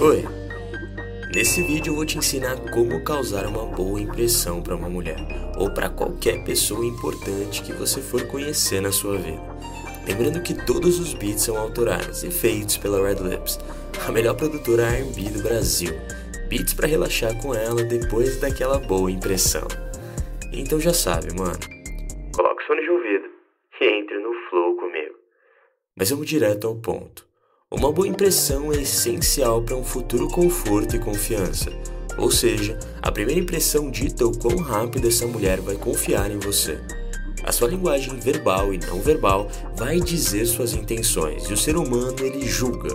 Oi. Nesse vídeo eu vou te ensinar como causar uma boa impressão para uma mulher ou para qualquer pessoa importante que você for conhecer na sua vida. Lembrando que todos os beats são autorais e feitos pela Red Lips, a melhor produtora R&B do Brasil. Beats para relaxar com ela depois daquela boa impressão. Então já sabe, mano. Coloque o fone de ouvido e entre no flow comigo. Mas vamos direto ao ponto. Uma boa impressão é essencial para um futuro conforto e confiança. Ou seja, a primeira impressão dita o quão rápido essa mulher vai confiar em você. A sua linguagem verbal e não verbal vai dizer suas intenções e o ser humano ele julga.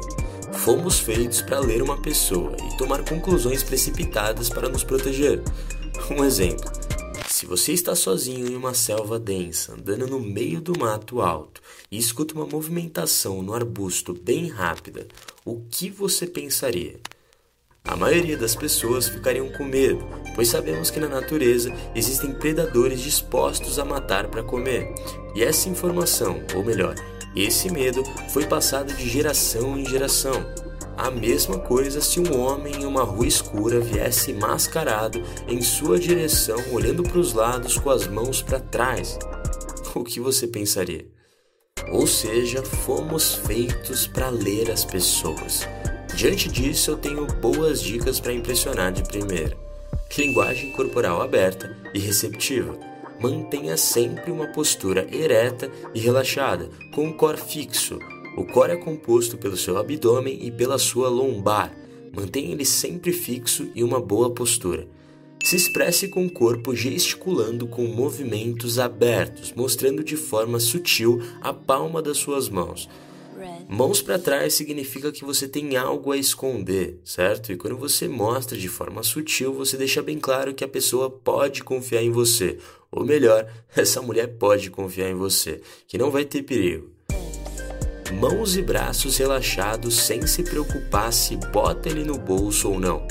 Fomos feitos para ler uma pessoa e tomar conclusões precipitadas para nos proteger. Um exemplo: se você está sozinho em uma selva densa, andando no meio do mato alto e escuta uma movimentação no arbusto bem rápida, o que você pensaria? A maioria das pessoas ficariam com medo, pois sabemos que na natureza existem predadores dispostos a matar para comer. E essa informação, ou melhor, esse medo foi passado de geração em geração. A mesma coisa se um homem em uma rua escura viesse mascarado em sua direção, olhando para os lados com as mãos para trás. O que você pensaria? Ou seja, fomos feitos para ler as pessoas. Diante disso, eu tenho boas dicas para impressionar de primeira. Linguagem corporal aberta e receptiva. Mantenha sempre uma postura ereta e relaxada, com o core fixo, o core é composto pelo seu abdômen e pela sua lombar. Mantenha ele sempre fixo e uma boa postura. Se expresse com o corpo gesticulando com movimentos abertos, mostrando de forma sutil a palma das suas mãos. Mãos para trás significa que você tem algo a esconder, certo? E quando você mostra de forma sutil, você deixa bem claro que a pessoa pode confiar em você. Ou melhor, essa mulher pode confiar em você, que não vai ter perigo mãos e braços relaxados sem se preocupar se bota ele no bolso ou não.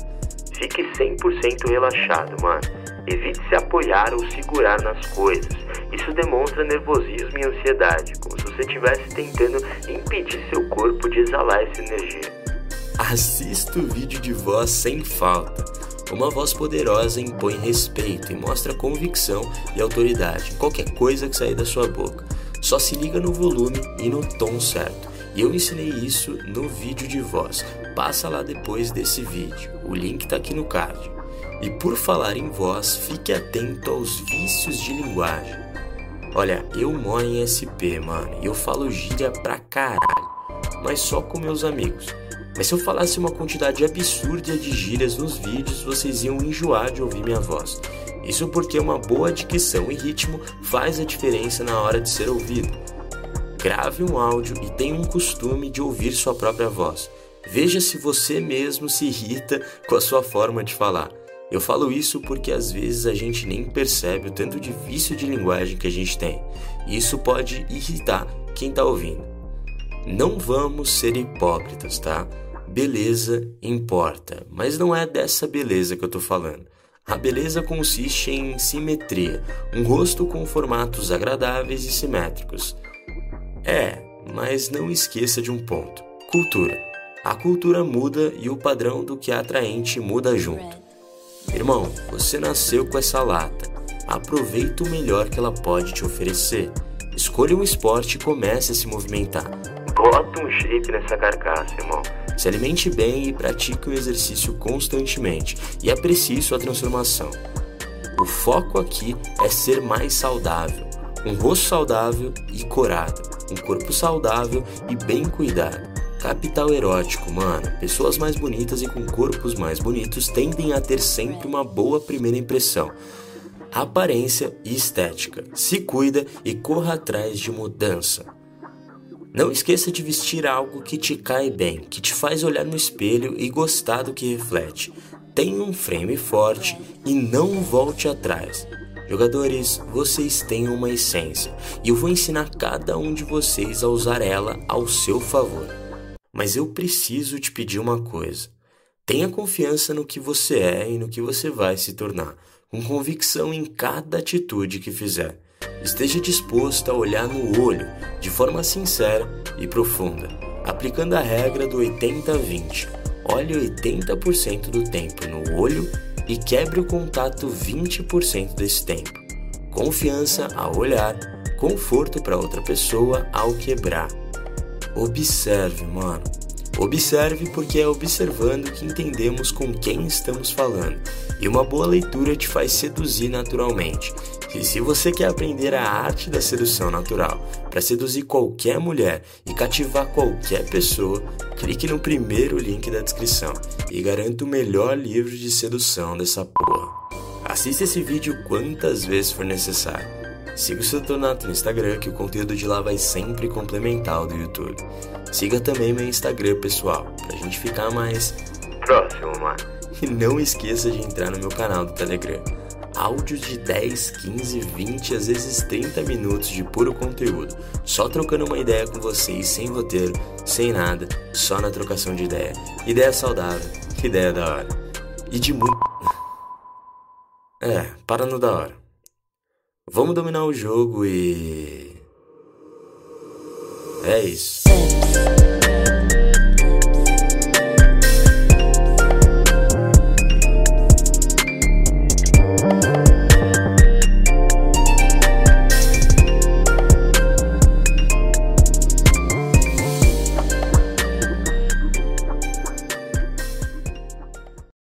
Fique 100% relaxado, mano. Evite se apoiar ou segurar nas coisas. Isso demonstra nervosismo e ansiedade, como se você estivesse tentando impedir seu corpo de exalar essa energia. Assista o vídeo de voz sem falta. Uma voz poderosa impõe respeito e mostra convicção e autoridade em qualquer coisa que sair da sua boca. Só se liga no volume e no tom certo. E eu ensinei isso no vídeo de voz. Passa lá depois desse vídeo. O link está aqui no card. E por falar em voz, fique atento aos vícios de linguagem. Olha, eu moro em SP, mano, e eu falo gíria pra caralho, mas só com meus amigos. Mas se eu falasse uma quantidade absurda de gírias nos vídeos, vocês iam enjoar de ouvir minha voz. Isso porque uma boa dicção e ritmo faz a diferença na hora de ser ouvido. Grave um áudio e tenha um costume de ouvir sua própria voz. Veja se você mesmo se irrita com a sua forma de falar. Eu falo isso porque às vezes a gente nem percebe o tanto de vício de linguagem que a gente tem. E isso pode irritar quem está ouvindo. Não vamos ser hipócritas, tá? Beleza importa, mas não é dessa beleza que eu tô falando. A beleza consiste em simetria, um rosto com formatos agradáveis e simétricos. É, mas não esqueça de um ponto: cultura. A cultura muda e o padrão do que é atraente muda junto. Irmão, você nasceu com essa lata. Aproveita o melhor que ela pode te oferecer. Escolha um esporte e comece a se movimentar. Bota um shape nessa carcaça, irmão. Se alimente bem e pratique o exercício constantemente e aprecie sua transformação. O foco aqui é ser mais saudável, um rosto saudável e corado, um corpo saudável e bem cuidado. Capital erótico, mano. Pessoas mais bonitas e com corpos mais bonitos tendem a ter sempre uma boa primeira impressão. Aparência e estética. Se cuida e corra atrás de mudança. Não esqueça de vestir algo que te cai bem, que te faz olhar no espelho e gostar do que reflete. Tenha um frame forte e não volte atrás. Jogadores, vocês têm uma essência e eu vou ensinar cada um de vocês a usar ela ao seu favor. Mas eu preciso te pedir uma coisa. Tenha confiança no que você é e no que você vai se tornar, com convicção em cada atitude que fizer. Esteja disposto a olhar no olho de forma sincera e profunda, aplicando a regra do 80-20. Olhe 80% do tempo no olho e quebre o contato 20% desse tempo. Confiança ao olhar, conforto para outra pessoa ao quebrar. Observe, mano. Observe porque é observando que entendemos com quem estamos falando, e uma boa leitura te faz seduzir naturalmente. E se você quer aprender a arte da sedução natural para seduzir qualquer mulher e cativar qualquer pessoa, clique no primeiro link da descrição e garanta o melhor livro de sedução dessa porra. Assista esse vídeo quantas vezes for necessário. Siga o seu Tonato no Instagram que o conteúdo de lá vai sempre complementar o do YouTube. Siga também meu Instagram pessoal, pra gente ficar mais próximo, mano. E não esqueça de entrar no meu canal do Telegram. Áudios de 10, 15, 20, às vezes 30 minutos de puro conteúdo. Só trocando uma ideia com vocês, sem roteiro, sem nada, só na trocação de ideia. Ideia saudável, ideia da hora. E de muito. É, para no da hora. Vamos dominar o jogo e. É isso.